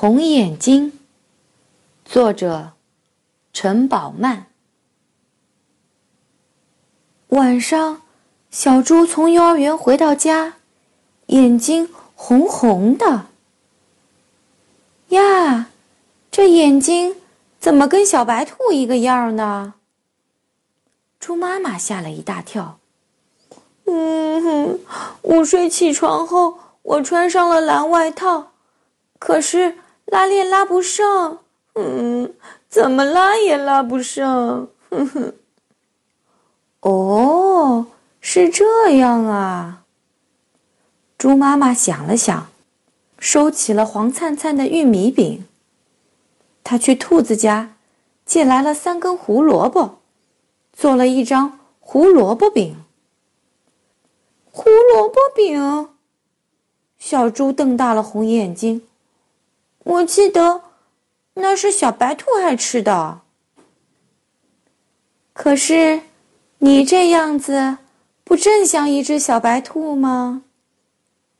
红眼睛，作者陈宝曼。晚上，小猪从幼儿园回到家，眼睛红红的。呀，这眼睛怎么跟小白兔一个样呢？猪妈妈吓了一大跳。嗯哼，午睡起床后，我穿上了蓝外套，可是拉链拉不上。嗯，怎么拉也拉不上。哼哼。哦，是这样啊。猪妈妈想了想，收起了黄灿灿的玉米饼。她去兔子家，借来了三根胡萝卜，做了一张胡萝卜饼。胡萝卜饼，小猪瞪大了红眼睛。我记得那是小白兔爱吃的。可是，你这样子不正像一只小白兔吗？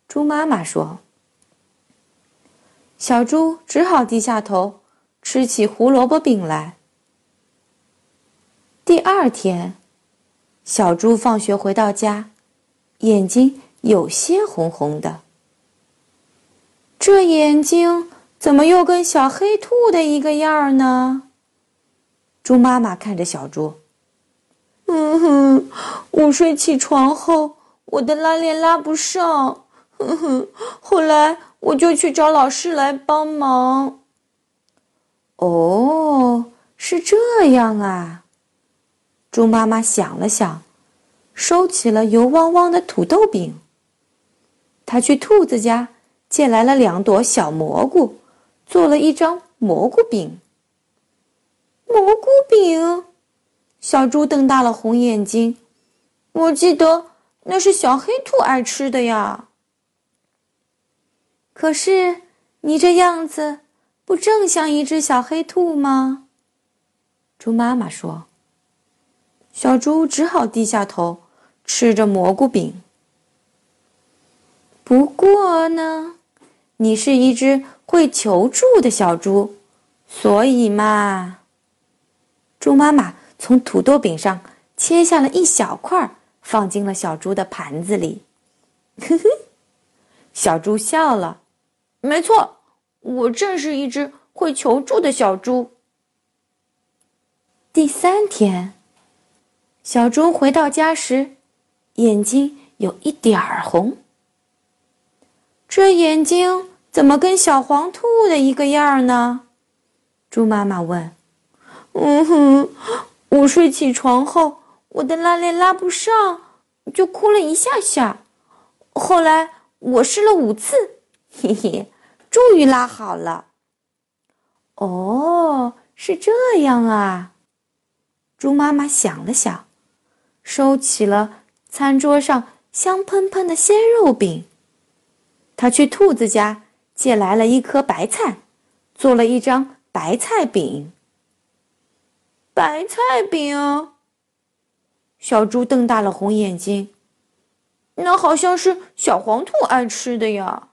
猪妈妈说。小猪只好低下头，吃起胡萝卜饼来。第二天，小猪放学回到家。眼睛有些红红的，这眼睛怎么又跟小黑兔的一个样儿呢？猪妈妈看着小猪，嗯哼，午睡起床后，我的拉链拉不上，哼哼，后来我就去找老师来帮忙。哦，是这样啊。猪妈妈想了想。收起了油汪汪的土豆饼。他去兔子家借来了两朵小蘑菇，做了一张蘑菇饼。蘑菇饼，小猪瞪大了红眼睛。我记得那是小黑兔爱吃的呀。可是你这样子，不正像一只小黑兔吗？猪妈妈说。小猪只好低下头。吃着蘑菇饼。不过呢，你是一只会求助的小猪，所以嘛，猪妈妈从土豆饼上切下了一小块，放进了小猪的盘子里。呵呵，小猪笑了。没错，我正是一只会求助的小猪。第三天，小猪回到家时。眼睛有一点儿红，这眼睛怎么跟小黄兔的一个样儿呢？猪妈妈问。嗯哼，午睡起床后，我的拉链拉不上，就哭了一下下。后来我试了五次，嘿嘿，终于拉好了。哦，是这样啊。猪妈妈想了想，收起了。餐桌上香喷喷的鲜肉饼。他去兔子家借来了一颗白菜，做了一张白菜饼。白菜饼，小猪瞪大了红眼睛。那好像是小黄兔爱吃的呀。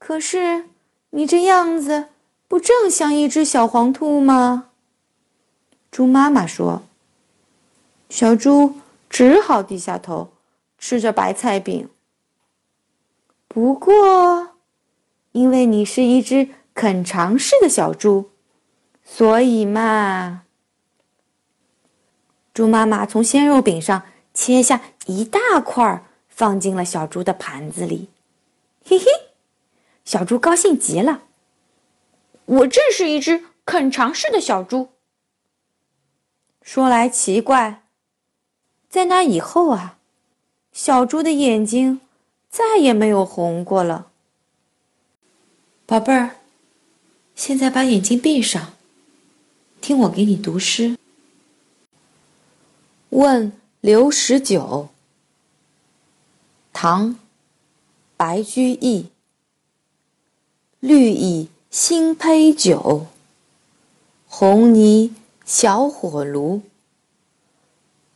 可是你这样子不正像一只小黄兔吗？猪妈妈说。小猪。只好低下头，吃着白菜饼。不过，因为你是一只肯尝试的小猪，所以嘛，猪妈妈从鲜肉饼上切下一大块，放进了小猪的盘子里。嘿嘿，小猪高兴极了。我正是一只肯尝试的小猪。说来奇怪。在那以后啊，小猪的眼睛再也没有红过了。宝贝儿，现在把眼睛闭上，听我给你读诗。问刘十九，唐，白居易。绿蚁新醅酒，红泥小火炉。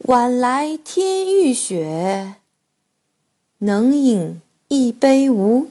晚来天欲雪，能饮一杯无？